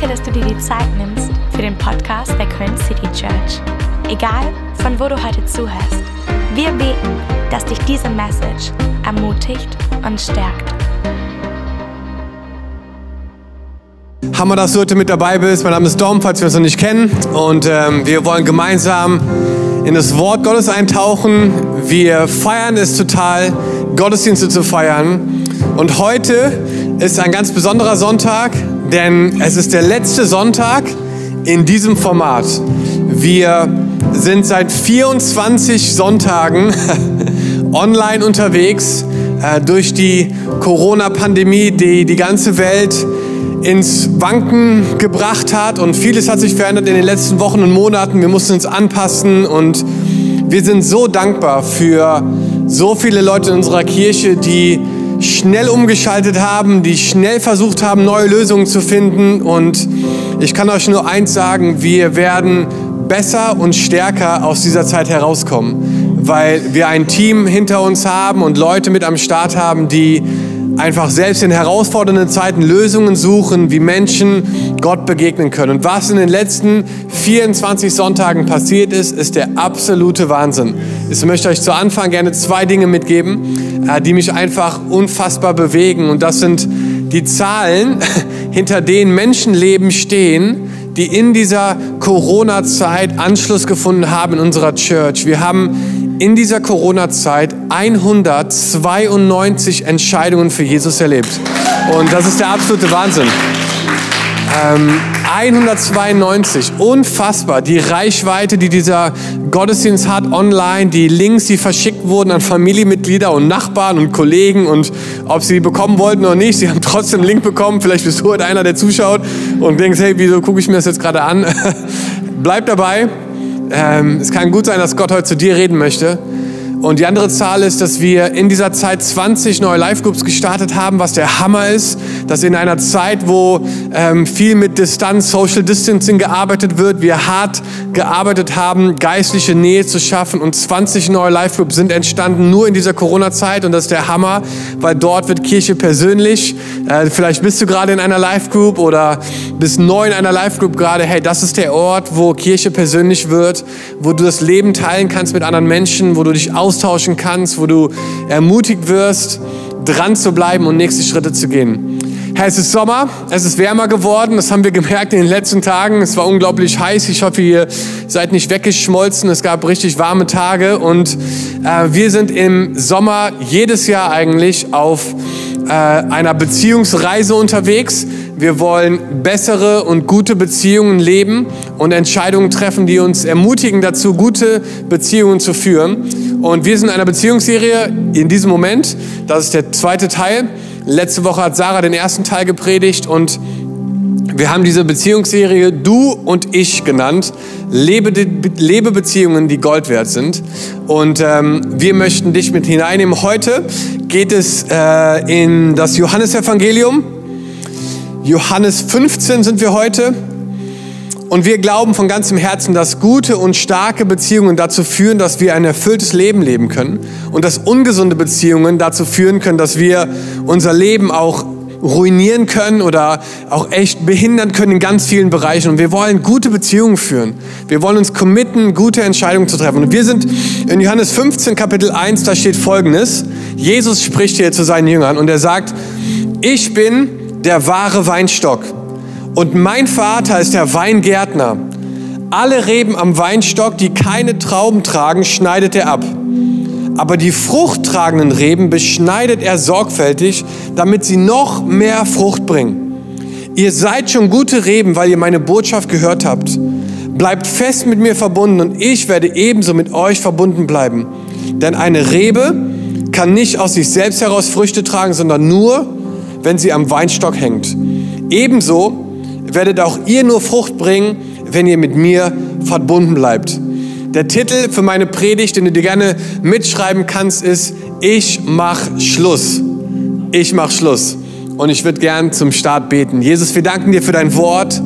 Danke, dass du dir die Zeit nimmst für den Podcast der Köln City Church. Egal, von wo du heute zuhörst, wir beten, dass dich diese Message ermutigt und stärkt. Hammer, dass du heute mit dabei bist. Mein Name ist Dom, falls wir uns noch nicht kennen. Und ähm, wir wollen gemeinsam in das Wort Gottes eintauchen. Wir feiern es total, Gottesdienste zu feiern. Und heute ist ein ganz besonderer Sonntag, denn es ist der letzte Sonntag in diesem Format. Wir sind seit 24 Sonntagen online unterwegs äh, durch die Corona-Pandemie, die die ganze Welt ins Wanken gebracht hat und vieles hat sich verändert in den letzten Wochen und Monaten. Wir mussten uns anpassen und wir sind so dankbar für so viele Leute in unserer Kirche, die schnell umgeschaltet haben, die schnell versucht haben, neue Lösungen zu finden. Und ich kann euch nur eins sagen, wir werden besser und stärker aus dieser Zeit herauskommen, weil wir ein Team hinter uns haben und Leute mit am Start haben, die einfach selbst in herausfordernden Zeiten Lösungen suchen, wie Menschen Gott begegnen können. Und was in den letzten 24 Sonntagen passiert ist, ist der absolute Wahnsinn. Ich möchte euch zu Anfang gerne zwei Dinge mitgeben, äh, die mich einfach unfassbar bewegen. Und das sind die Zahlen, hinter denen Menschenleben stehen, die in dieser Corona-Zeit Anschluss gefunden haben in unserer Church. Wir haben in dieser Corona-Zeit 192 Entscheidungen für Jesus erlebt. Und das ist der absolute Wahnsinn. Ähm, 192, unfassbar. Die Reichweite, die dieser Gottesdienst hat online, die Links, die verschickt wurden an Familienmitglieder und Nachbarn und Kollegen und ob sie die bekommen wollten oder nicht, sie haben trotzdem einen Link bekommen. Vielleicht bist du heute einer, der zuschaut und denkst, hey, wieso gucke ich mir das jetzt gerade an? Bleib dabei. Ähm, es kann gut sein, dass Gott heute zu dir reden möchte. Und die andere Zahl ist, dass wir in dieser Zeit 20 neue Live-Groups gestartet haben, was der Hammer ist, dass in einer Zeit, wo ähm, viel mit Distanz, Social Distancing gearbeitet wird, wir hart gearbeitet haben, geistliche Nähe zu schaffen und 20 neue Live-Groups sind entstanden nur in dieser Corona-Zeit und das ist der Hammer, weil dort wird Kirche persönlich. Äh, vielleicht bist du gerade in einer Live-Group oder bist neu in einer Live-Group gerade. Hey, das ist der Ort, wo Kirche persönlich wird, wo du das Leben teilen kannst mit anderen Menschen, wo du dich aus austauschen kannst, wo du ermutigt wirst, dran zu bleiben und nächste Schritte zu gehen. Herr, es ist Sommer, es ist wärmer geworden, das haben wir gemerkt in den letzten Tagen. Es war unglaublich heiß. Ich hoffe, ihr seid nicht weggeschmolzen. Es gab richtig warme Tage und äh, wir sind im Sommer jedes Jahr eigentlich auf äh, einer Beziehungsreise unterwegs. Wir wollen bessere und gute Beziehungen leben und Entscheidungen treffen, die uns ermutigen dazu, gute Beziehungen zu führen. Und wir sind in einer Beziehungsserie in diesem Moment. Das ist der zweite Teil. Letzte Woche hat Sarah den ersten Teil gepredigt und wir haben diese Beziehungsserie Du und Ich genannt. Lebe, lebe Beziehungen, die Gold wert sind. Und ähm, wir möchten dich mit hineinnehmen. Heute geht es äh, in das Johannesevangelium. Johannes 15 sind wir heute. Und wir glauben von ganzem Herzen, dass gute und starke Beziehungen dazu führen, dass wir ein erfülltes Leben leben können. Und dass ungesunde Beziehungen dazu führen können, dass wir unser Leben auch ruinieren können oder auch echt behindern können in ganz vielen Bereichen. Und wir wollen gute Beziehungen führen. Wir wollen uns committen, gute Entscheidungen zu treffen. Und wir sind in Johannes 15, Kapitel 1, da steht Folgendes. Jesus spricht hier zu seinen Jüngern und er sagt, ich bin der wahre Weinstock und mein Vater ist der Weingärtner. Alle Reben am Weinstock, die keine Trauben tragen, schneidet er ab. Aber die fruchttragenden Reben beschneidet er sorgfältig, damit sie noch mehr Frucht bringen. Ihr seid schon gute Reben, weil ihr meine Botschaft gehört habt. Bleibt fest mit mir verbunden und ich werde ebenso mit euch verbunden bleiben. Denn eine Rebe kann nicht aus sich selbst heraus Früchte tragen, sondern nur, wenn sie am Weinstock hängt. Ebenso werdet auch ihr nur Frucht bringen, wenn ihr mit mir verbunden bleibt. Der Titel für meine Predigt, den du dir gerne mitschreiben kannst, ist Ich mach Schluss. Ich mach Schluss. Und ich würde gern zum Start beten. Jesus, wir danken dir für dein Wort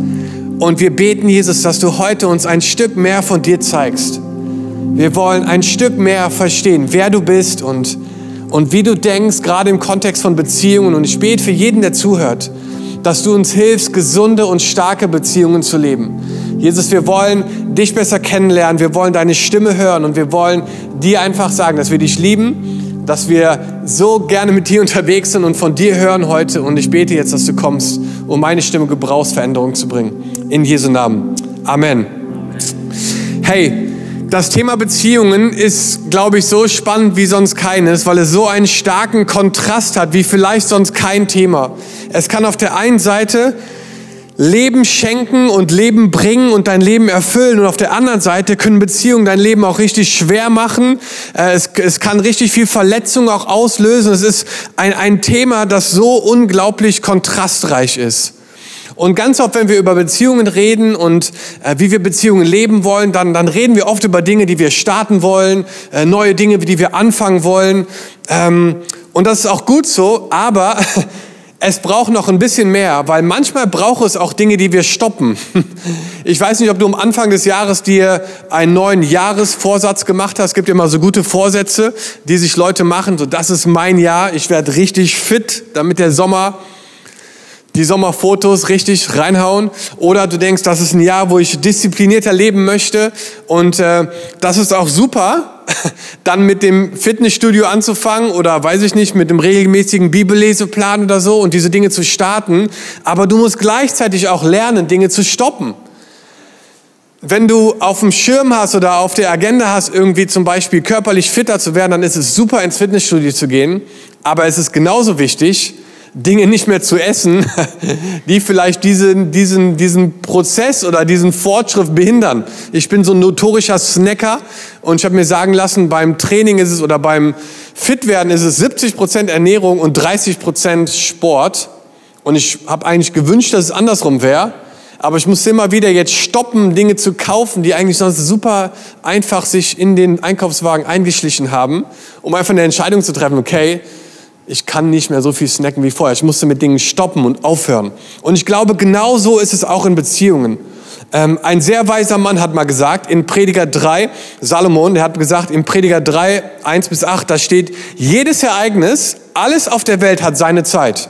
und wir beten, Jesus, dass du heute uns ein Stück mehr von dir zeigst. Wir wollen ein Stück mehr verstehen, wer du bist und, und wie du denkst, gerade im Kontext von Beziehungen. Und ich bete für jeden, der zuhört, dass du uns hilfst, gesunde und starke Beziehungen zu leben. Jesus, wir wollen dich besser kennenlernen, wir wollen deine Stimme hören und wir wollen dir einfach sagen, dass wir dich lieben, dass wir so gerne mit dir unterwegs sind und von dir hören heute. Und ich bete jetzt, dass du kommst, um meine Stimme Gebrauchsveränderung zu bringen. In Jesu Namen. Amen. Hey, das Thema Beziehungen ist, glaube ich, so spannend wie sonst keines, weil es so einen starken Kontrast hat wie vielleicht sonst kein Thema. Es kann auf der einen Seite Leben schenken und Leben bringen und dein Leben erfüllen. Und auf der anderen Seite können Beziehungen dein Leben auch richtig schwer machen. Äh, es, es kann richtig viel Verletzung auch auslösen. Es ist ein, ein Thema, das so unglaublich kontrastreich ist. Und ganz oft, wenn wir über Beziehungen reden und äh, wie wir Beziehungen leben wollen, dann, dann reden wir oft über Dinge, die wir starten wollen, äh, neue Dinge, die wir anfangen wollen. Ähm, und das ist auch gut so, aber es braucht noch ein bisschen mehr, weil manchmal braucht es auch Dinge, die wir stoppen. Ich weiß nicht, ob du am Anfang des Jahres dir einen neuen Jahresvorsatz gemacht hast. Es gibt immer so gute Vorsätze, die sich Leute machen. So, das ist mein Jahr. Ich werde richtig fit, damit der Sommer die Sommerfotos richtig reinhauen. Oder du denkst, das ist ein Jahr, wo ich disziplinierter leben möchte. Und äh, das ist auch super, dann mit dem Fitnessstudio anzufangen oder weiß ich nicht, mit dem regelmäßigen Bibelleseplan oder so und diese Dinge zu starten. Aber du musst gleichzeitig auch lernen, Dinge zu stoppen. Wenn du auf dem Schirm hast oder auf der Agenda hast, irgendwie zum Beispiel körperlich fitter zu werden, dann ist es super, ins Fitnessstudio zu gehen. Aber es ist genauso wichtig, Dinge nicht mehr zu essen, die vielleicht diesen, diesen, diesen Prozess oder diesen Fortschritt behindern. Ich bin so ein notorischer Snacker und ich habe mir sagen lassen, beim Training ist es oder beim Fitwerden ist es 70 Prozent Ernährung und 30 Prozent Sport. Und ich habe eigentlich gewünscht, dass es andersrum wäre. Aber ich musste immer wieder jetzt stoppen, Dinge zu kaufen, die eigentlich sonst super einfach sich in den Einkaufswagen eingeschlichen haben, um einfach eine Entscheidung zu treffen, okay, ich kann nicht mehr so viel snacken wie vorher. Ich musste mit Dingen stoppen und aufhören. Und ich glaube, genau so ist es auch in Beziehungen. Ähm, ein sehr weiser Mann hat mal gesagt, in Prediger 3, Salomon, der hat gesagt, in Prediger 3, 1 bis 8, da steht, jedes Ereignis, alles auf der Welt hat seine Zeit.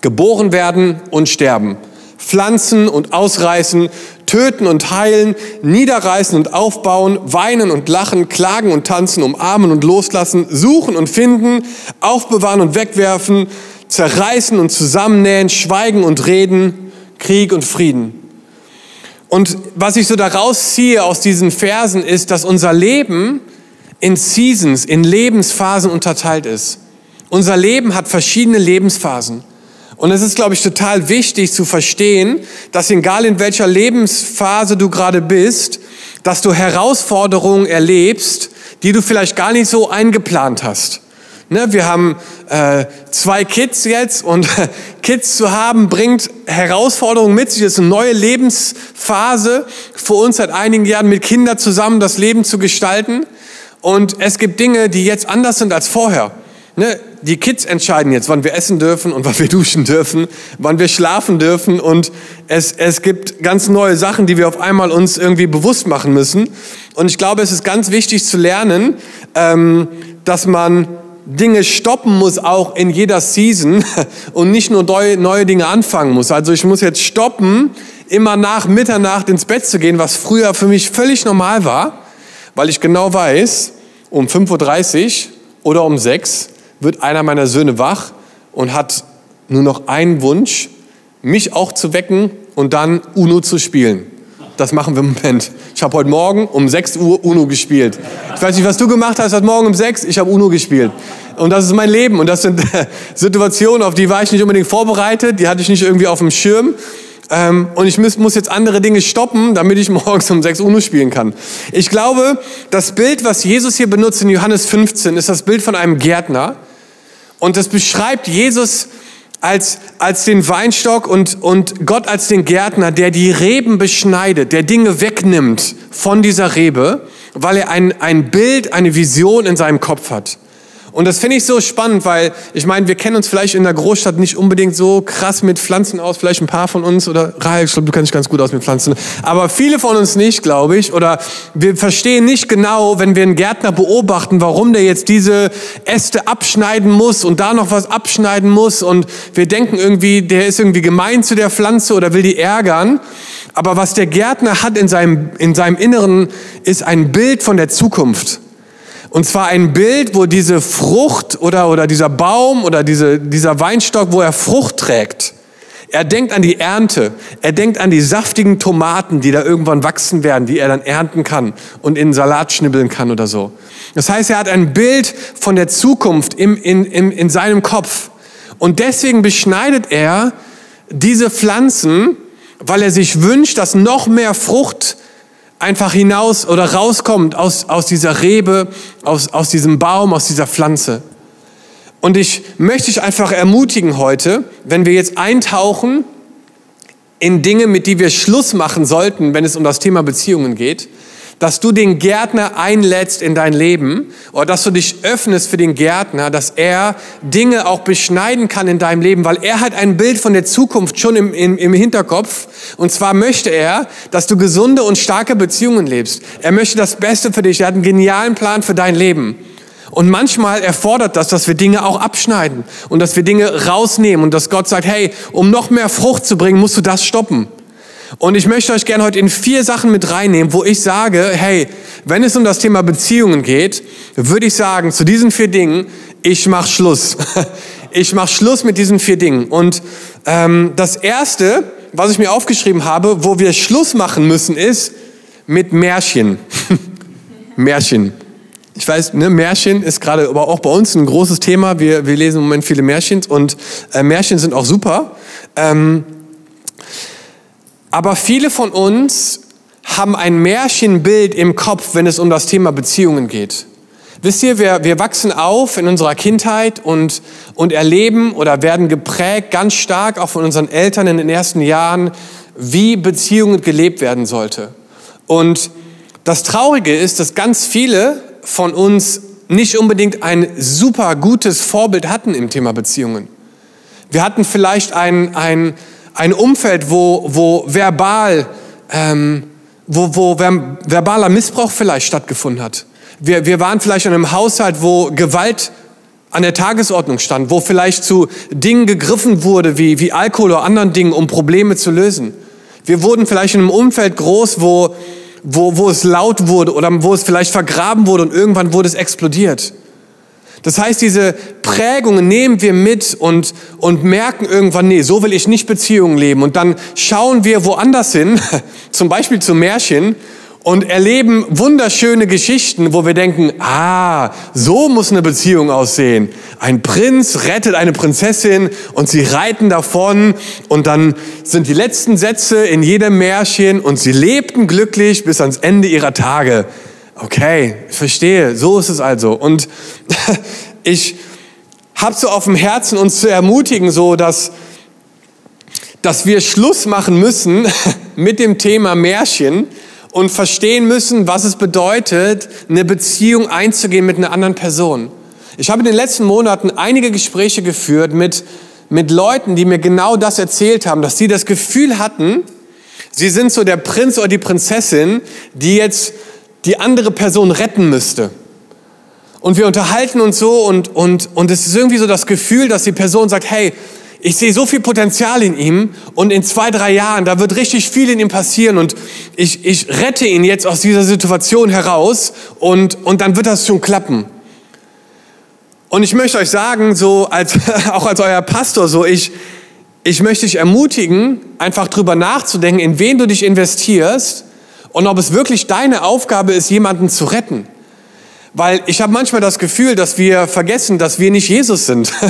Geboren werden und sterben pflanzen und ausreißen, töten und heilen, niederreißen und aufbauen, weinen und lachen, klagen und tanzen, umarmen und loslassen, suchen und finden, aufbewahren und wegwerfen, zerreißen und zusammennähen, schweigen und reden, Krieg und Frieden. Und was ich so daraus ziehe aus diesen Versen ist, dass unser Leben in Seasons, in Lebensphasen unterteilt ist. Unser Leben hat verschiedene Lebensphasen. Und es ist, glaube ich, total wichtig zu verstehen, dass egal in welcher Lebensphase du gerade bist, dass du Herausforderungen erlebst, die du vielleicht gar nicht so eingeplant hast. Ne, wir haben äh, zwei Kids jetzt und Kids zu haben bringt Herausforderungen mit sich. Es ist eine neue Lebensphase für uns seit einigen Jahren mit Kindern zusammen das Leben zu gestalten. Und es gibt Dinge, die jetzt anders sind als vorher. Ne, die Kids entscheiden jetzt, wann wir essen dürfen und wann wir duschen dürfen, wann wir schlafen dürfen und es, es gibt ganz neue Sachen, die wir auf einmal uns irgendwie bewusst machen müssen. Und ich glaube, es ist ganz wichtig zu lernen, ähm, dass man Dinge stoppen muss, auch in jeder Season und nicht nur neue, neue Dinge anfangen muss. Also ich muss jetzt stoppen, immer nach Mitternacht ins Bett zu gehen, was früher für mich völlig normal war, weil ich genau weiß, um 5.30 Uhr oder um 6 Uhr wird einer meiner Söhne wach und hat nur noch einen Wunsch, mich auch zu wecken und dann Uno zu spielen. Das machen wir im Moment. Ich habe heute Morgen um 6 Uhr Uno gespielt. Ich weiß nicht, was du gemacht hast heute Morgen um 6. Ich habe Uno gespielt. Und das ist mein Leben. Und das sind Situationen, auf die war ich nicht unbedingt vorbereitet. Die hatte ich nicht irgendwie auf dem Schirm. Ähm, und ich muss jetzt andere Dinge stoppen, damit ich morgens um 6 Uhr spielen kann. Ich glaube, das Bild, was Jesus hier benutzt in Johannes 15, ist das Bild von einem Gärtner, und das beschreibt Jesus als, als den Weinstock und, und Gott als den Gärtner, der die Reben beschneidet, der Dinge wegnimmt von dieser Rebe, weil er ein, ein Bild, eine Vision in seinem Kopf hat. Und das finde ich so spannend, weil ich meine, wir kennen uns vielleicht in der Großstadt nicht unbedingt so krass mit Pflanzen aus, vielleicht ein paar von uns oder Rahel, ich glaube, du kennst dich ganz gut aus mit Pflanzen, aber viele von uns nicht, glaube ich, oder wir verstehen nicht genau, wenn wir einen Gärtner beobachten, warum der jetzt diese Äste abschneiden muss und da noch was abschneiden muss und wir denken irgendwie, der ist irgendwie gemein zu der Pflanze oder will die ärgern. Aber was der Gärtner hat in seinem, in seinem Inneren, ist ein Bild von der Zukunft. Und zwar ein Bild, wo diese Frucht oder, oder dieser Baum oder diese, dieser Weinstock, wo er Frucht trägt. Er denkt an die Ernte. Er denkt an die saftigen Tomaten, die da irgendwann wachsen werden, die er dann ernten kann und in Salat schnibbeln kann oder so. Das heißt, er hat ein Bild von der Zukunft im, in, in, in seinem Kopf. Und deswegen beschneidet er diese Pflanzen, weil er sich wünscht, dass noch mehr Frucht einfach hinaus oder rauskommt aus, aus dieser Rebe, aus, aus diesem Baum, aus dieser Pflanze. Und ich möchte dich einfach ermutigen heute, wenn wir jetzt eintauchen in Dinge, mit die wir Schluss machen sollten, wenn es um das Thema Beziehungen geht, dass du den Gärtner einlädst in dein Leben oder dass du dich öffnest für den Gärtner, dass er Dinge auch beschneiden kann in deinem Leben, weil er hat ein Bild von der Zukunft schon im, im, im Hinterkopf. Und zwar möchte er, dass du gesunde und starke Beziehungen lebst. Er möchte das Beste für dich. Er hat einen genialen Plan für dein Leben. Und manchmal erfordert das, dass wir Dinge auch abschneiden und dass wir Dinge rausnehmen und dass Gott sagt, hey, um noch mehr Frucht zu bringen, musst du das stoppen. Und ich möchte euch gerne heute in vier Sachen mit reinnehmen, wo ich sage, hey, wenn es um das Thema Beziehungen geht, würde ich sagen, zu diesen vier Dingen, ich mache Schluss. Ich mache Schluss mit diesen vier Dingen. Und ähm, das Erste, was ich mir aufgeschrieben habe, wo wir Schluss machen müssen, ist mit Märchen. Märchen. Ich weiß, ne, Märchen ist gerade aber auch bei uns ein großes Thema. Wir, wir lesen im Moment viele Märchen und äh, Märchen sind auch super. Ähm, aber viele von uns haben ein Märchenbild im Kopf, wenn es um das Thema Beziehungen geht. Wisst ihr, wir, wir wachsen auf in unserer Kindheit und, und erleben oder werden geprägt ganz stark auch von unseren Eltern in den ersten Jahren, wie Beziehungen gelebt werden sollte. Und das Traurige ist, dass ganz viele von uns nicht unbedingt ein super gutes Vorbild hatten im Thema Beziehungen. Wir hatten vielleicht ein, ein, ein Umfeld, wo, wo verbal, ähm, wo, wo verbaler Missbrauch vielleicht stattgefunden hat. Wir, wir waren vielleicht in einem Haushalt, wo Gewalt an der Tagesordnung stand, wo vielleicht zu Dingen gegriffen wurde, wie, wie Alkohol oder anderen Dingen, um Probleme zu lösen. Wir wurden vielleicht in einem Umfeld groß, wo, wo, wo es laut wurde oder wo es vielleicht vergraben wurde und irgendwann wurde es explodiert. Das heißt, diese Prägungen nehmen wir mit und, und merken irgendwann, nee, so will ich nicht Beziehungen leben. Und dann schauen wir woanders hin, zum Beispiel zu Märchen, und erleben wunderschöne Geschichten, wo wir denken, ah, so muss eine Beziehung aussehen. Ein Prinz rettet eine Prinzessin und sie reiten davon und dann sind die letzten Sätze in jedem Märchen und sie lebten glücklich bis ans Ende ihrer Tage. Okay, verstehe, so ist es also. Und ich habe so auf dem Herzen, uns zu ermutigen, so dass, dass wir Schluss machen müssen mit dem Thema Märchen und verstehen müssen, was es bedeutet, eine Beziehung einzugehen mit einer anderen Person. Ich habe in den letzten Monaten einige Gespräche geführt mit, mit Leuten, die mir genau das erzählt haben, dass sie das Gefühl hatten, sie sind so der Prinz oder die Prinzessin, die jetzt die andere Person retten müsste. Und wir unterhalten uns so und, und, und es ist irgendwie so das Gefühl, dass die Person sagt, hey, ich sehe so viel Potenzial in ihm und in zwei, drei Jahren, da wird richtig viel in ihm passieren und ich, ich rette ihn jetzt aus dieser Situation heraus und, und dann wird das schon klappen. Und ich möchte euch sagen, so als, auch als euer Pastor, so ich, ich möchte dich ermutigen, einfach drüber nachzudenken, in wen du dich investierst und ob es wirklich deine Aufgabe ist, jemanden zu retten. Weil ich habe manchmal das Gefühl, dass wir vergessen, dass wir nicht Jesus sind.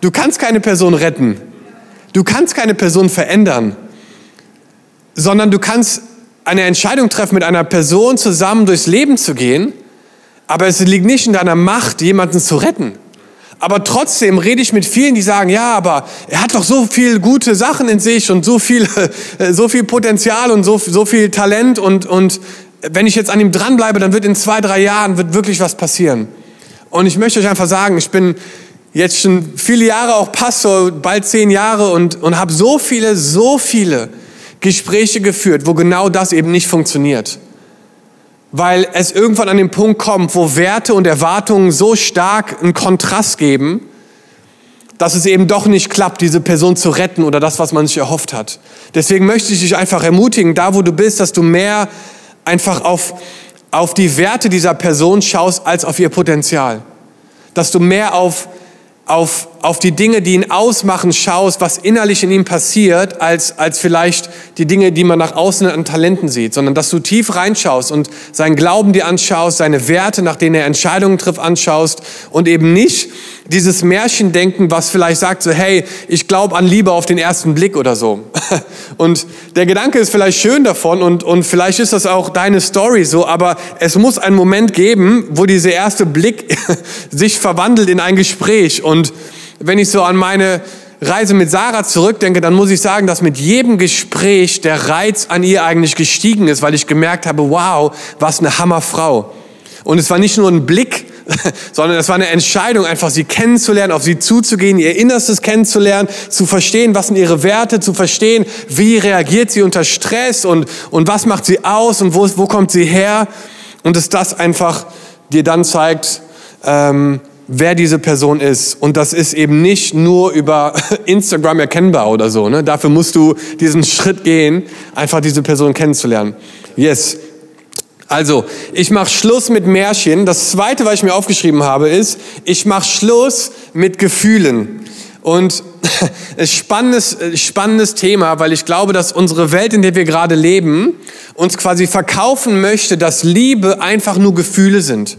Du kannst keine Person retten. Du kannst keine Person verändern. Sondern du kannst eine Entscheidung treffen, mit einer Person zusammen durchs Leben zu gehen. Aber es liegt nicht in deiner Macht, jemanden zu retten. Aber trotzdem rede ich mit vielen, die sagen, ja, aber er hat doch so viel gute Sachen in sich und so viel, so viel Potenzial und so, so viel Talent und, und wenn ich jetzt an ihm dranbleibe, dann wird in zwei, drei Jahren wird wirklich was passieren. Und ich möchte euch einfach sagen, ich bin jetzt schon viele Jahre auch Pastor, bald zehn Jahre und, und habe so viele, so viele Gespräche geführt, wo genau das eben nicht funktioniert. Weil es irgendwann an den Punkt kommt, wo Werte und Erwartungen so stark einen Kontrast geben, dass es eben doch nicht klappt, diese Person zu retten oder das, was man sich erhofft hat. Deswegen möchte ich dich einfach ermutigen, da wo du bist, dass du mehr einfach auf, auf die Werte dieser Person schaust als auf ihr Potenzial. Dass du mehr auf auf, auf die Dinge, die ihn ausmachen, schaust, was innerlich in ihm passiert, als, als vielleicht die Dinge, die man nach außen an Talenten sieht, sondern dass du tief reinschaust und seinen Glauben dir anschaust, seine Werte, nach denen er Entscheidungen trifft, anschaust und eben nicht dieses Märchendenken, was vielleicht sagt so, hey, ich glaube an Liebe auf den ersten Blick oder so. Und der Gedanke ist vielleicht schön davon und, und vielleicht ist das auch deine Story so, aber es muss einen Moment geben, wo dieser erste Blick sich verwandelt in ein Gespräch. Und wenn ich so an meine Reise mit Sarah zurückdenke, dann muss ich sagen, dass mit jedem Gespräch der Reiz an ihr eigentlich gestiegen ist, weil ich gemerkt habe, wow, was eine Hammerfrau. Und es war nicht nur ein Blick, sondern es war eine Entscheidung, einfach sie kennenzulernen, auf sie zuzugehen, ihr Innerstes kennenzulernen, zu verstehen, was sind ihre Werte, zu verstehen, wie reagiert sie unter Stress und, und was macht sie aus und wo, wo kommt sie her. Und dass das einfach dir dann zeigt, ähm, wer diese Person ist. Und das ist eben nicht nur über Instagram erkennbar oder so. Ne? Dafür musst du diesen Schritt gehen, einfach diese Person kennenzulernen. Yes. Also, ich mache Schluss mit Märchen. Das Zweite, was ich mir aufgeschrieben habe, ist, ich mache Schluss mit Gefühlen. Und ist spannendes, spannendes Thema, weil ich glaube, dass unsere Welt, in der wir gerade leben, uns quasi verkaufen möchte, dass Liebe einfach nur Gefühle sind.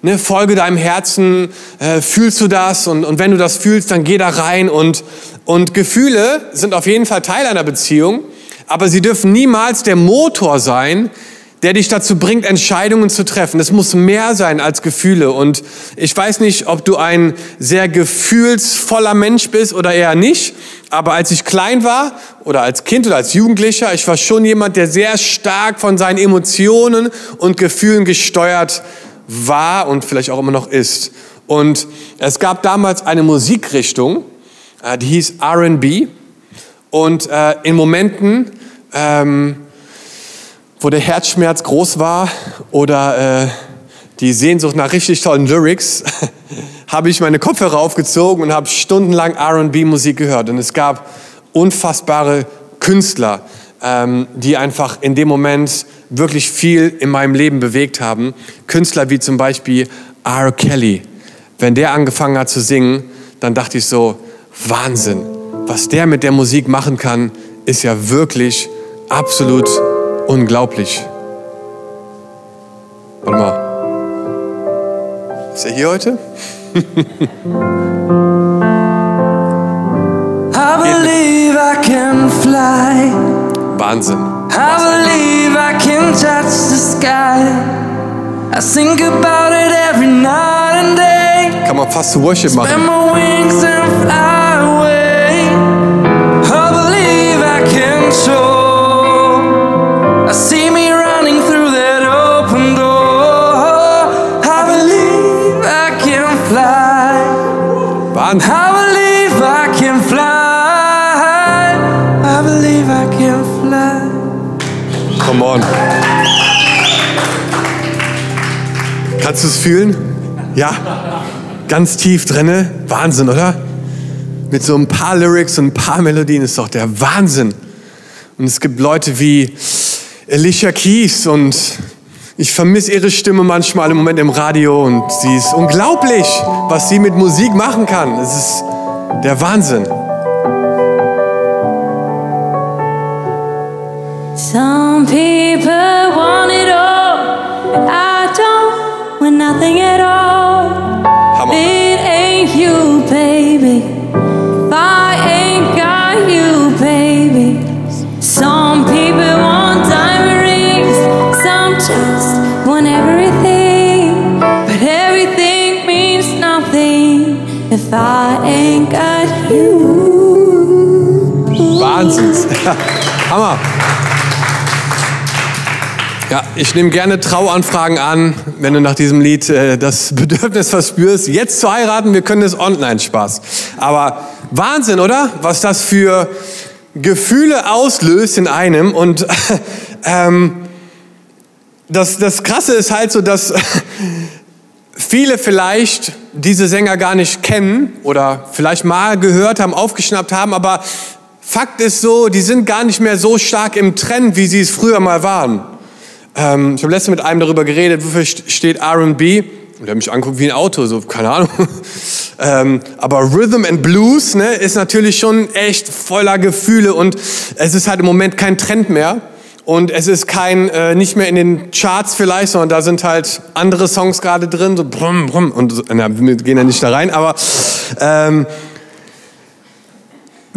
Ne, folge deinem Herzen, äh, fühlst du das und, und wenn du das fühlst, dann geh da rein und, und Gefühle sind auf jeden Fall Teil einer Beziehung, aber sie dürfen niemals der Motor sein, der dich dazu bringt, Entscheidungen zu treffen. Es muss mehr sein als Gefühle. Und ich weiß nicht, ob du ein sehr gefühlsvoller Mensch bist oder eher nicht. Aber als ich klein war oder als Kind oder als Jugendlicher, ich war schon jemand, der sehr stark von seinen Emotionen und Gefühlen gesteuert war und vielleicht auch immer noch ist. Und es gab damals eine Musikrichtung, äh, die hieß RB. Und äh, in Momenten, ähm, wo der Herzschmerz groß war oder äh, die Sehnsucht nach richtig tollen Lyrics, habe ich meine Kopfhörer aufgezogen und habe stundenlang RB-Musik gehört. Und es gab unfassbare Künstler, ähm, die einfach in dem Moment wirklich viel in meinem Leben bewegt haben. Künstler wie zum Beispiel R. Kelly. Wenn der angefangen hat zu singen, dann dachte ich so, Wahnsinn. Was der mit der Musik machen kann, ist ja wirklich absolut Unglaublich. Warte mal. Ist er hier heute? I believe I can fly. Wahnsinn. I believe I can touch the sky. I think about it every night and day. Kann man fast Worship machen. Spread my wings and fly away. I believe I can soar. I see me running through that open door. I believe I can fly. Wahnsinn. On. Kannst du es fühlen? Ja. Ganz tief drinne. Wahnsinn, oder? Mit so ein paar Lyrics und ein paar Melodien ist doch der Wahnsinn. Und es gibt Leute wie Alicia Keys und ich vermisse ihre Stimme manchmal im Moment im Radio und sie ist unglaublich, was sie mit Musik machen kann. Es ist der Wahnsinn. Some people want it all. I don't want nothing at all. Hammer. It ain't you, baby. If I ain't got you, baby. Some people want diamond rings. Some just want everything. But everything means nothing if I ain't got you. Wahnsinns. Hammer. Ja, ich nehme gerne Trauanfragen an, wenn du nach diesem Lied äh, das Bedürfnis verspürst, jetzt zu heiraten. Wir können es online Spaß. Aber Wahnsinn, oder? Was das für Gefühle auslöst in einem. Und ähm, das, das Krasse ist halt so, dass viele vielleicht diese Sänger gar nicht kennen oder vielleicht mal gehört haben, aufgeschnappt haben, aber Fakt ist so, die sind gar nicht mehr so stark im Trend, wie sie es früher mal waren. Ähm, ich habe letztens mit einem darüber geredet, wofür steht R&B. Und der mich anguckt wie ein Auto, so, keine Ahnung. ähm, aber Rhythm and Blues ne, ist natürlich schon echt voller Gefühle und es ist halt im Moment kein Trend mehr. Und es ist kein, äh, nicht mehr in den Charts vielleicht, sondern da sind halt andere Songs gerade drin, so brumm, brumm. Und na, wir gehen ja nicht da rein, aber ähm,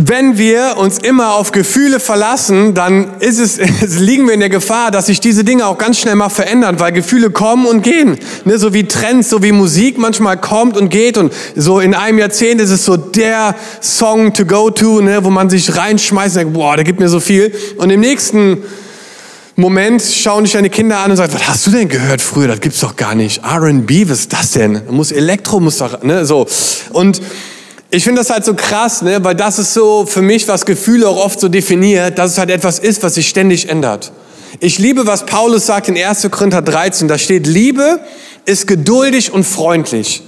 wenn wir uns immer auf Gefühle verlassen, dann ist es, liegen wir in der Gefahr, dass sich diese Dinge auch ganz schnell mal verändern, weil Gefühle kommen und gehen. Ne, so wie Trends, so wie Musik manchmal kommt und geht. Und so in einem Jahrzehnt ist es so der Song to go to, ne, wo man sich reinschmeißt und denkt, boah, der gibt mir so viel. Und im nächsten Moment schauen dich deine Kinder an und sagen, was hast du denn gehört früher? Das gibt's doch gar nicht. R&B, was ist das denn? Muss Elektro, muss doch, ne, so. Und ich finde das halt so krass, ne? weil das ist so für mich, was Gefühle auch oft so definiert, dass es halt etwas ist, was sich ständig ändert. Ich liebe, was Paulus sagt in 1. Korinther 13, da steht, Liebe ist geduldig und freundlich.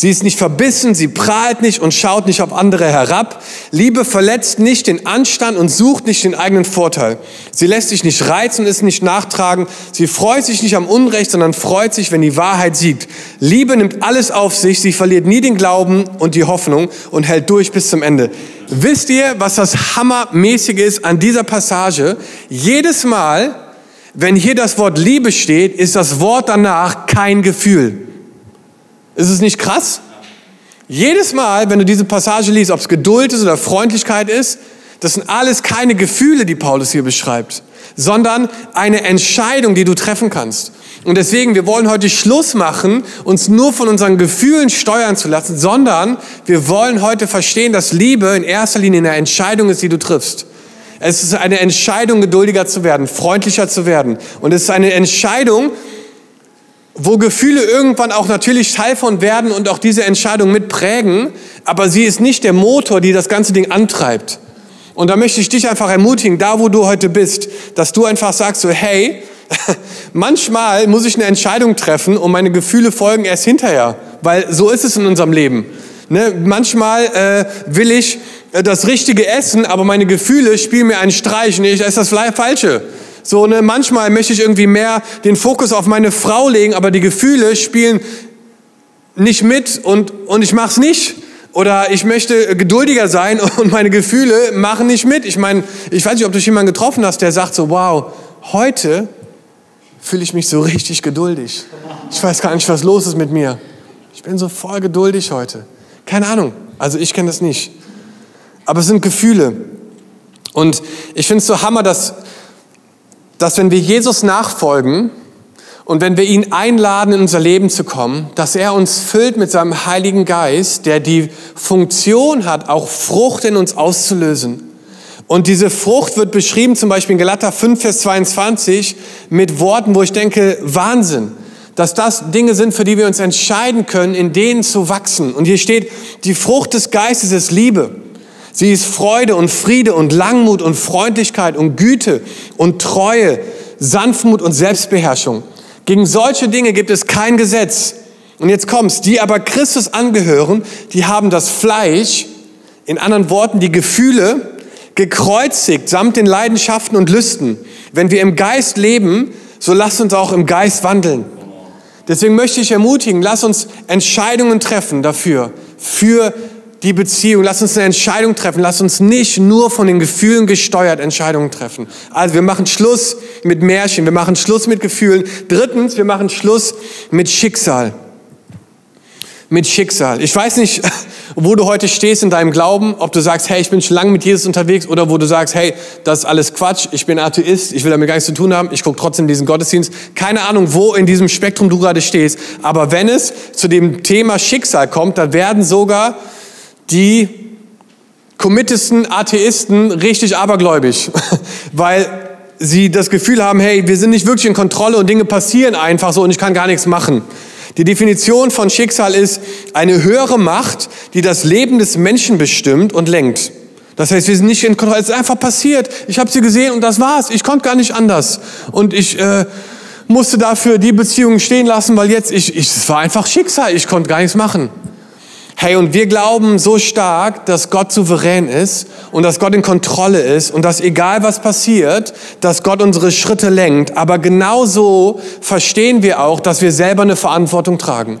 Sie ist nicht verbissen, sie prahlt nicht und schaut nicht auf andere herab. Liebe verletzt nicht den Anstand und sucht nicht den eigenen Vorteil. Sie lässt sich nicht reizen und ist nicht nachtragen. Sie freut sich nicht am Unrecht, sondern freut sich, wenn die Wahrheit siegt. Liebe nimmt alles auf sich, sie verliert nie den Glauben und die Hoffnung und hält durch bis zum Ende. Wisst ihr, was das Hammermäßige ist an dieser Passage? Jedes Mal, wenn hier das Wort Liebe steht, ist das Wort danach kein Gefühl. Ist es nicht krass? Jedes Mal, wenn du diese Passage liest, ob es Geduld ist oder Freundlichkeit ist, das sind alles keine Gefühle, die Paulus hier beschreibt, sondern eine Entscheidung, die du treffen kannst. Und deswegen, wir wollen heute Schluss machen, uns nur von unseren Gefühlen steuern zu lassen, sondern wir wollen heute verstehen, dass Liebe in erster Linie eine Entscheidung ist, die du triffst. Es ist eine Entscheidung, geduldiger zu werden, freundlicher zu werden. Und es ist eine Entscheidung, wo Gefühle irgendwann auch natürlich Teil von werden und auch diese Entscheidung mitprägen, aber sie ist nicht der Motor, die das ganze Ding antreibt. Und da möchte ich dich einfach ermutigen, da wo du heute bist, dass du einfach sagst so, hey, manchmal muss ich eine Entscheidung treffen und meine Gefühle folgen erst hinterher, weil so ist es in unserem Leben. Ne? Manchmal äh, will ich äh, das Richtige essen, aber meine Gefühle spielen mir einen Streich und ich esse das Falsche. So, ne, manchmal möchte ich irgendwie mehr den Fokus auf meine Frau legen, aber die Gefühle spielen nicht mit und, und ich mache es nicht. Oder ich möchte geduldiger sein und meine Gefühle machen nicht mit. Ich meine, ich weiß nicht, ob du jemanden getroffen hast, der sagt so, wow, heute fühle ich mich so richtig geduldig. Ich weiß gar nicht, was los ist mit mir. Ich bin so voll geduldig heute. Keine Ahnung. Also ich kenne das nicht. Aber es sind Gefühle. Und ich finde es so hammer, dass dass wenn wir Jesus nachfolgen und wenn wir ihn einladen, in unser Leben zu kommen, dass er uns füllt mit seinem Heiligen Geist, der die Funktion hat, auch Frucht in uns auszulösen. Und diese Frucht wird beschrieben, zum Beispiel in Galater 5, Vers 22, mit Worten, wo ich denke, Wahnsinn dass das Dinge sind, für die wir uns entscheiden können, in denen zu wachsen. Und hier steht, die Frucht des Geistes ist Liebe. Sie ist Freude und Friede und Langmut und Freundlichkeit und Güte und Treue, Sanftmut und Selbstbeherrschung. Gegen solche Dinge gibt es kein Gesetz. Und jetzt kommt's, die aber Christus angehören, die haben das Fleisch, in anderen Worten die Gefühle, gekreuzigt samt den Leidenschaften und Lüsten. Wenn wir im Geist leben, so lasst uns auch im Geist wandeln. Deswegen möchte ich ermutigen, lass uns Entscheidungen treffen dafür, für die Beziehung. Lass uns eine Entscheidung treffen. Lass uns nicht nur von den Gefühlen gesteuert Entscheidungen treffen. Also wir machen Schluss mit Märchen. Wir machen Schluss mit Gefühlen. Drittens, wir machen Schluss mit Schicksal. Mit Schicksal. Ich weiß nicht, wo du heute stehst in deinem Glauben, ob du sagst, hey, ich bin schon lange mit Jesus unterwegs oder wo du sagst, hey, das ist alles Quatsch, ich bin Atheist, ich will damit gar nichts zu tun haben, ich gucke trotzdem diesen Gottesdienst. Keine Ahnung, wo in diesem Spektrum du gerade stehst. Aber wenn es zu dem Thema Schicksal kommt, dann werden sogar die committesten Atheisten richtig abergläubig, weil sie das Gefühl haben, hey, wir sind nicht wirklich in Kontrolle und Dinge passieren einfach so und ich kann gar nichts machen. Die Definition von Schicksal ist eine höhere Macht, die das Leben des Menschen bestimmt und lenkt. Das heißt, wir sind nicht in Kontrolle. Es ist einfach passiert. Ich habe sie gesehen und das war's. Ich konnte gar nicht anders. Und ich äh, musste dafür die Beziehung stehen lassen, weil jetzt ich, ich, es war einfach Schicksal. Ich konnte gar nichts machen. Hey, und wir glauben so stark, dass Gott souverän ist und dass Gott in Kontrolle ist und dass egal was passiert, dass Gott unsere Schritte lenkt. Aber genauso verstehen wir auch, dass wir selber eine Verantwortung tragen.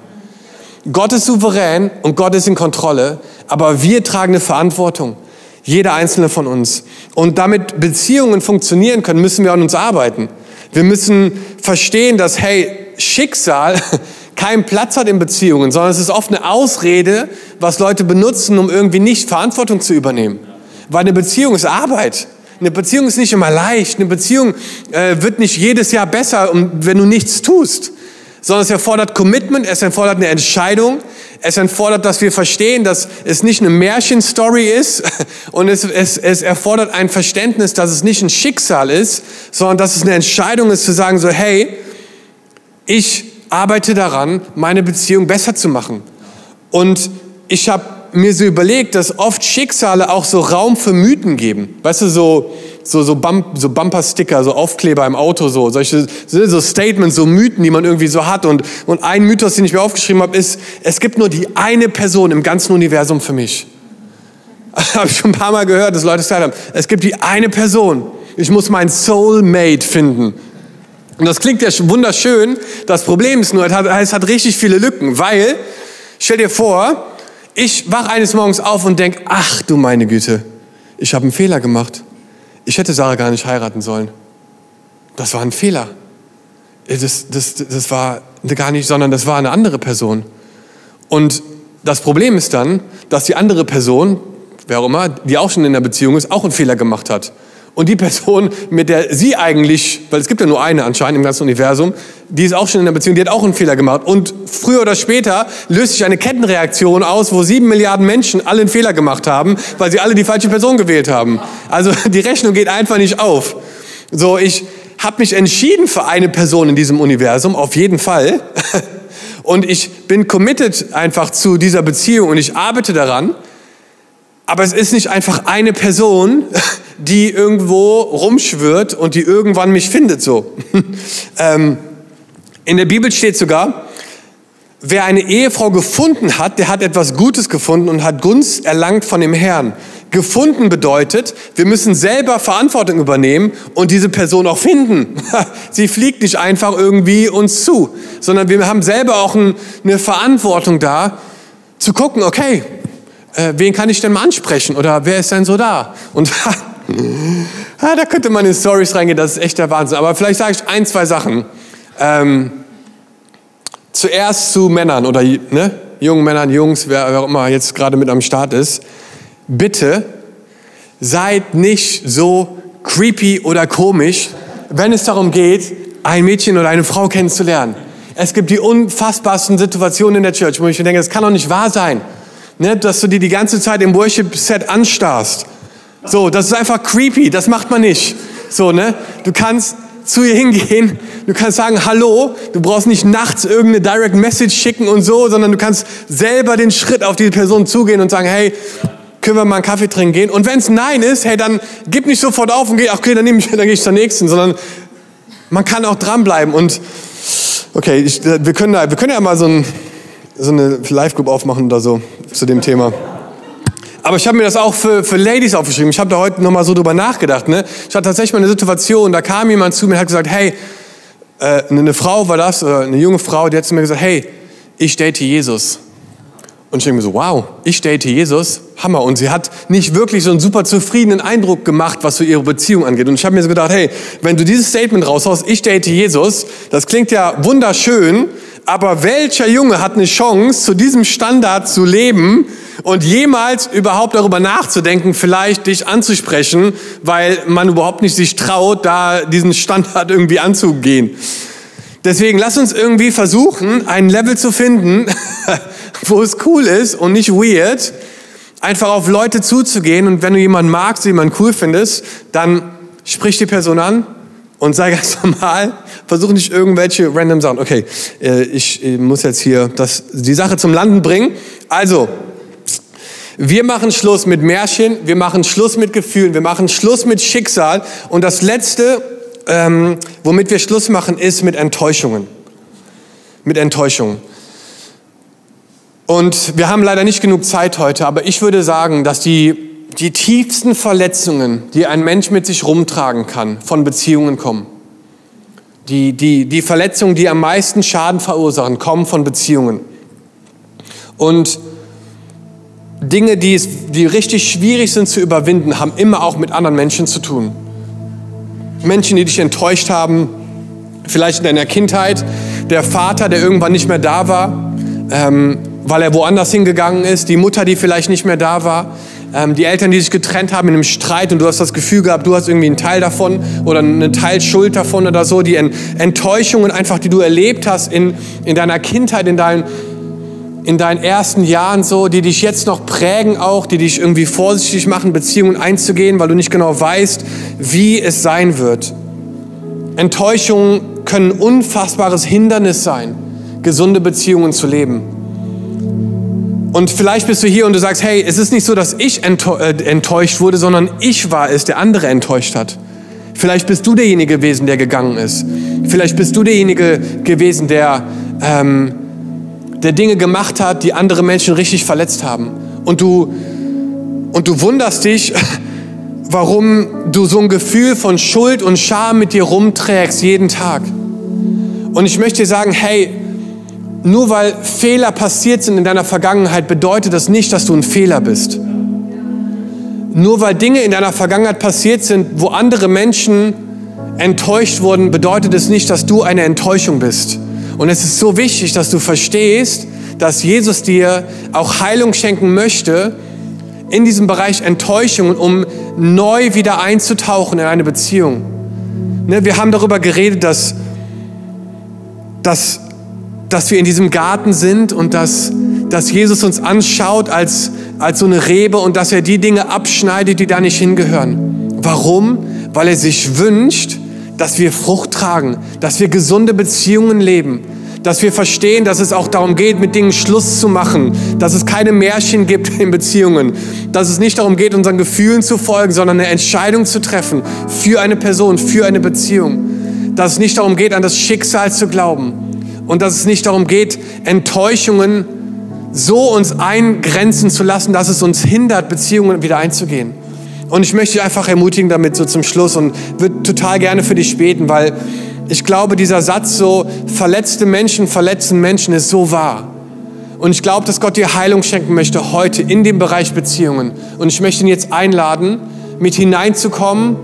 Gott ist souverän und Gott ist in Kontrolle, aber wir tragen eine Verantwortung. Jeder einzelne von uns. Und damit Beziehungen funktionieren können, müssen wir an uns arbeiten. Wir müssen verstehen, dass, hey, Schicksal keinen Platz hat in Beziehungen, sondern es ist oft eine Ausrede, was Leute benutzen, um irgendwie nicht Verantwortung zu übernehmen. Weil eine Beziehung ist Arbeit. Eine Beziehung ist nicht immer leicht. Eine Beziehung äh, wird nicht jedes Jahr besser, wenn du nichts tust. Sondern es erfordert Commitment, es erfordert eine Entscheidung, es erfordert, dass wir verstehen, dass es nicht eine Märchenstory ist und es, es, es erfordert ein Verständnis, dass es nicht ein Schicksal ist, sondern dass es eine Entscheidung ist zu sagen so, hey, ich arbeite daran, meine Beziehung besser zu machen. Und ich habe mir so überlegt, dass oft Schicksale auch so Raum für Mythen geben. Weißt du, so, so, so, Bump, so Bumper-Sticker, so Aufkleber im Auto, so, solche, so Statements, so Mythen, die man irgendwie so hat. Und, und ein Mythos, den ich mir aufgeschrieben habe, ist, es gibt nur die eine Person im ganzen Universum für mich. habe ich schon ein paar Mal gehört, dass Leute gesagt haben, es gibt die eine Person. Ich muss meinen Soulmate finden. Und das klingt ja wunderschön. Das Problem ist nur, es hat, es hat richtig viele Lücken, weil, stell dir vor, ich wach eines Morgens auf und denk, ach du meine Güte, ich habe einen Fehler gemacht. Ich hätte Sarah gar nicht heiraten sollen. Das war ein Fehler. Das, das, das war gar nicht, sondern das war eine andere Person. Und das Problem ist dann, dass die andere Person, wer auch immer, die auch schon in der Beziehung ist, auch einen Fehler gemacht hat. Und die Person, mit der sie eigentlich, weil es gibt ja nur eine anscheinend im ganzen Universum, die ist auch schon in der Beziehung, die hat auch einen Fehler gemacht. Und früher oder später löst sich eine Kettenreaktion aus, wo sieben Milliarden Menschen alle einen Fehler gemacht haben, weil sie alle die falsche Person gewählt haben. Also die Rechnung geht einfach nicht auf. So, ich habe mich entschieden für eine Person in diesem Universum, auf jeden Fall. Und ich bin committed einfach zu dieser Beziehung und ich arbeite daran. Aber es ist nicht einfach eine Person, die irgendwo rumschwirrt und die irgendwann mich findet so. ähm, in der Bibel steht sogar, wer eine Ehefrau gefunden hat, der hat etwas Gutes gefunden und hat Gunst erlangt von dem Herrn. Gefunden bedeutet, wir müssen selber Verantwortung übernehmen und diese Person auch finden. Sie fliegt nicht einfach irgendwie uns zu, sondern wir haben selber auch eine Verantwortung da, zu gucken, okay, äh, wen kann ich denn mal ansprechen oder wer ist denn so da? Und ah, da könnte man in Stories reingehen, das ist echt der Wahnsinn. Aber vielleicht sage ich ein, zwei Sachen. Ähm, zuerst zu Männern oder ne, jungen Männern, Jungs, wer, wer auch immer jetzt gerade mit am Start ist. Bitte seid nicht so creepy oder komisch, wenn es darum geht, ein Mädchen oder eine Frau kennenzulernen. Es gibt die unfassbarsten Situationen in der Church, wo ich mir denke, das kann doch nicht wahr sein ne, dass du dir die ganze Zeit im Worship-Set anstarrst. So, das ist einfach creepy, das macht man nicht. So, ne? Du kannst zu ihr hingehen, du kannst sagen Hallo, du brauchst nicht nachts irgendeine Direct Message schicken und so, sondern du kannst selber den Schritt auf diese Person zugehen und sagen, hey, können wir mal einen Kaffee trinken gehen? Und wenn es Nein ist, hey, dann gib nicht sofort auf und geh, okay, dann, nehme ich, dann gehe ich zur nächsten, sondern man kann auch dranbleiben und okay, ich, wir, können da, wir können ja mal so ein so eine Live-Group aufmachen oder so zu dem Thema. Aber ich habe mir das auch für, für Ladies aufgeschrieben. Ich habe da heute nochmal so drüber nachgedacht. Ne? Ich hatte tatsächlich mal eine Situation, da kam jemand zu mir und hat gesagt, hey, äh, eine Frau war das, oder eine junge Frau, die hat zu mir gesagt, hey, ich date Jesus. Und ich denke mir so, wow, ich date Jesus, Hammer. Und sie hat nicht wirklich so einen super zufriedenen Eindruck gemacht, was so ihre Beziehung angeht. Und ich habe mir so gedacht, hey, wenn du dieses Statement raushaust, ich date Jesus, das klingt ja wunderschön, aber welcher Junge hat eine Chance, zu diesem Standard zu leben und jemals überhaupt darüber nachzudenken, vielleicht dich anzusprechen, weil man überhaupt nicht sich traut, da diesen Standard irgendwie anzugehen. Deswegen lass uns irgendwie versuchen, ein Level zu finden, wo es cool ist und nicht weird, einfach auf Leute zuzugehen und wenn du jemanden magst, jemanden cool findest, dann sprich die Person an und sei ganz normal. Versuch nicht irgendwelche random Sachen. Okay, äh, ich äh, muss jetzt hier das, die Sache zum Landen bringen. Also, wir machen Schluss mit Märchen, wir machen Schluss mit Gefühlen, wir machen Schluss mit Schicksal. Und das Letzte, ähm, womit wir Schluss machen, ist mit Enttäuschungen. Mit Enttäuschungen. Und wir haben leider nicht genug Zeit heute, aber ich würde sagen, dass die, die tiefsten Verletzungen, die ein Mensch mit sich rumtragen kann, von Beziehungen kommen. Die, die, die Verletzungen, die am meisten Schaden verursachen, kommen von Beziehungen. Und Dinge, die, es, die richtig schwierig sind zu überwinden, haben immer auch mit anderen Menschen zu tun. Menschen, die dich enttäuscht haben, vielleicht in deiner Kindheit, der Vater, der irgendwann nicht mehr da war, ähm, weil er woanders hingegangen ist, die Mutter, die vielleicht nicht mehr da war, ähm, die Eltern, die sich getrennt haben in einem Streit und du hast das Gefühl gehabt, du hast irgendwie einen Teil davon oder einen Teil Schuld davon oder so, die Enttäuschungen einfach, die du erlebt hast in, in deiner Kindheit, in deinen, in deinen ersten Jahren so, die dich jetzt noch prägen auch, die dich irgendwie vorsichtig machen, Beziehungen einzugehen, weil du nicht genau weißt, wie es sein wird. Enttäuschungen können unfassbares Hindernis sein, gesunde Beziehungen zu leben. Und vielleicht bist du hier und du sagst, hey, es ist nicht so, dass ich äh, enttäuscht wurde, sondern ich war es, der andere enttäuscht hat. Vielleicht bist du derjenige gewesen, der gegangen ist. Vielleicht bist du derjenige gewesen, der, ähm, der Dinge gemacht hat, die andere Menschen richtig verletzt haben. Und du, und du wunderst dich, warum du so ein Gefühl von Schuld und Scham mit dir rumträgst jeden Tag. Und ich möchte dir sagen, hey, nur weil Fehler passiert sind in deiner Vergangenheit, bedeutet das nicht, dass du ein Fehler bist. Nur weil Dinge in deiner Vergangenheit passiert sind, wo andere Menschen enttäuscht wurden, bedeutet es nicht, dass du eine Enttäuschung bist. Und es ist so wichtig, dass du verstehst, dass Jesus dir auch Heilung schenken möchte in diesem Bereich Enttäuschung, um neu wieder einzutauchen in eine Beziehung. Ne, wir haben darüber geredet, dass, dass dass wir in diesem Garten sind und dass, dass Jesus uns anschaut als, als so eine Rebe und dass er die Dinge abschneidet, die da nicht hingehören. Warum? Weil er sich wünscht, dass wir Frucht tragen, dass wir gesunde Beziehungen leben, dass wir verstehen, dass es auch darum geht, mit Dingen Schluss zu machen, dass es keine Märchen gibt in Beziehungen, dass es nicht darum geht, unseren Gefühlen zu folgen, sondern eine Entscheidung zu treffen für eine Person, für eine Beziehung, dass es nicht darum geht, an das Schicksal zu glauben, und dass es nicht darum geht, Enttäuschungen so uns eingrenzen zu lassen, dass es uns hindert, Beziehungen wieder einzugehen. Und ich möchte dich einfach ermutigen damit so zum Schluss und würde total gerne für dich beten, weil ich glaube, dieser Satz so, verletzte Menschen verletzen Menschen ist so wahr. Und ich glaube, dass Gott dir Heilung schenken möchte heute in dem Bereich Beziehungen. Und ich möchte ihn jetzt einladen, mit hineinzukommen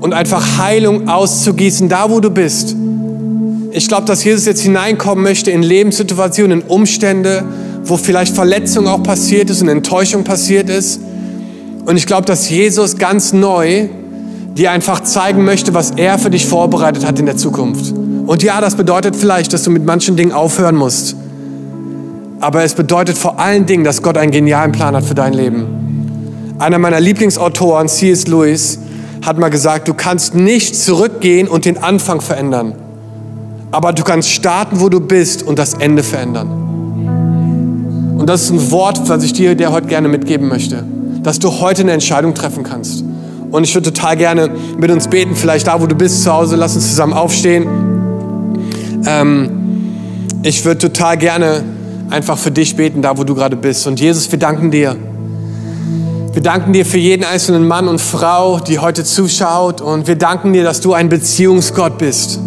und einfach Heilung auszugießen, da wo du bist. Ich glaube, dass Jesus jetzt hineinkommen möchte in Lebenssituationen, in Umstände, wo vielleicht Verletzung auch passiert ist und Enttäuschung passiert ist. Und ich glaube, dass Jesus ganz neu dir einfach zeigen möchte, was er für dich vorbereitet hat in der Zukunft. Und ja, das bedeutet vielleicht, dass du mit manchen Dingen aufhören musst. Aber es bedeutet vor allen Dingen, dass Gott einen genialen Plan hat für dein Leben. Einer meiner Lieblingsautoren, C.S. Lewis, hat mal gesagt, du kannst nicht zurückgehen und den Anfang verändern. Aber du kannst starten, wo du bist und das Ende verändern. Und das ist ein Wort, was ich dir der heute gerne mitgeben möchte. Dass du heute eine Entscheidung treffen kannst. Und ich würde total gerne mit uns beten, vielleicht da, wo du bist zu Hause, lass uns zusammen aufstehen. Ähm, ich würde total gerne einfach für dich beten, da wo du gerade bist. Und Jesus, wir danken dir. Wir danken dir für jeden einzelnen Mann und Frau, die heute zuschaut. Und wir danken dir, dass du ein Beziehungsgott bist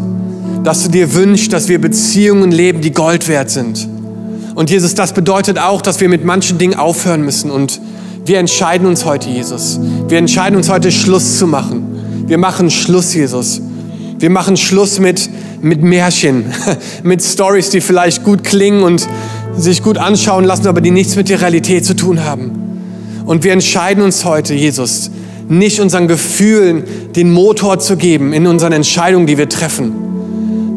dass du dir wünschst, dass wir Beziehungen leben, die Gold wert sind. Und Jesus, das bedeutet auch, dass wir mit manchen Dingen aufhören müssen. Und wir entscheiden uns heute, Jesus. Wir entscheiden uns heute, Schluss zu machen. Wir machen Schluss, Jesus. Wir machen Schluss mit, mit Märchen, mit Stories, die vielleicht gut klingen und sich gut anschauen lassen, aber die nichts mit der Realität zu tun haben. Und wir entscheiden uns heute, Jesus, nicht unseren Gefühlen den Motor zu geben in unseren Entscheidungen, die wir treffen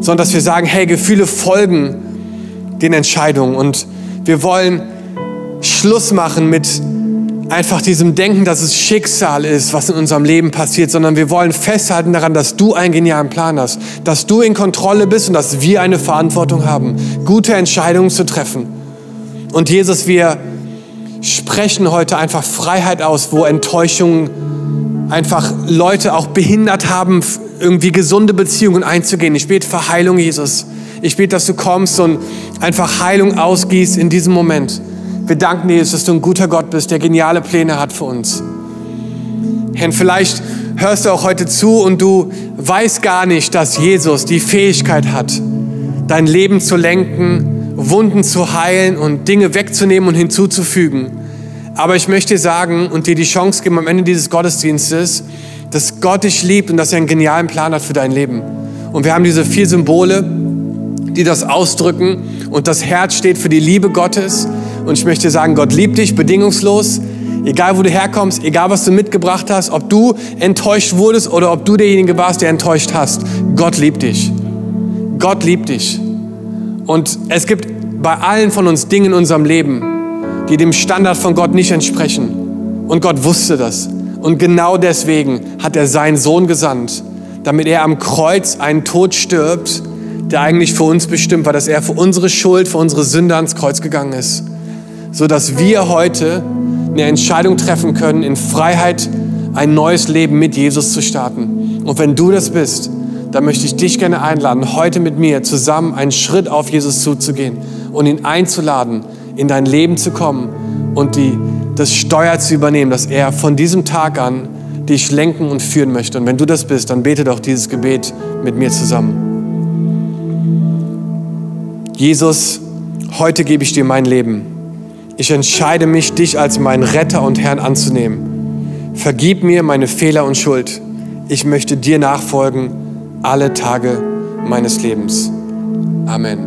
sondern dass wir sagen, hey, Gefühle folgen den Entscheidungen und wir wollen Schluss machen mit einfach diesem Denken, dass es Schicksal ist, was in unserem Leben passiert, sondern wir wollen festhalten daran, dass du einen genialen Plan hast, dass du in Kontrolle bist und dass wir eine Verantwortung haben, gute Entscheidungen zu treffen. Und Jesus, wir sprechen heute einfach Freiheit aus, wo Enttäuschungen einfach Leute auch behindert haben, irgendwie gesunde Beziehungen einzugehen. Ich bete für Heilung, Jesus. Ich bete, dass du kommst und einfach Heilung ausgießt in diesem Moment. Wir danken dir, Jesus, dass du ein guter Gott bist, der geniale Pläne hat für uns. Herr, vielleicht hörst du auch heute zu und du weißt gar nicht, dass Jesus die Fähigkeit hat, dein Leben zu lenken, Wunden zu heilen und Dinge wegzunehmen und hinzuzufügen. Aber ich möchte dir sagen und dir die Chance geben am Ende dieses Gottesdienstes, dass Gott dich liebt und dass er einen genialen Plan hat für dein Leben. Und wir haben diese vier Symbole, die das ausdrücken. Und das Herz steht für die Liebe Gottes. Und ich möchte sagen, Gott liebt dich bedingungslos. Egal wo du herkommst, egal was du mitgebracht hast, ob du enttäuscht wurdest oder ob du derjenige warst, der enttäuscht hast. Gott liebt dich. Gott liebt dich. Und es gibt bei allen von uns Dinge in unserem Leben, die dem Standard von Gott nicht entsprechen. Und Gott wusste das. Und genau deswegen hat er seinen Sohn gesandt, damit er am Kreuz einen Tod stirbt, der eigentlich für uns bestimmt war, dass er für unsere Schuld, für unsere Sünde ans Kreuz gegangen ist so dass wir heute eine Entscheidung treffen können, in Freiheit ein neues Leben mit Jesus zu starten. Und wenn du das bist, dann möchte ich dich gerne einladen, heute mit mir zusammen einen Schritt auf Jesus zuzugehen und ihn einzuladen, in dein Leben zu kommen und die, das Steuer zu übernehmen, dass er von diesem Tag an dich lenken und führen möchte. Und wenn du das bist, dann bete doch dieses Gebet mit mir zusammen. Jesus, heute gebe ich dir mein Leben. Ich entscheide mich, dich als meinen Retter und Herrn anzunehmen. Vergib mir meine Fehler und Schuld. Ich möchte dir nachfolgen alle Tage meines Lebens. Amen.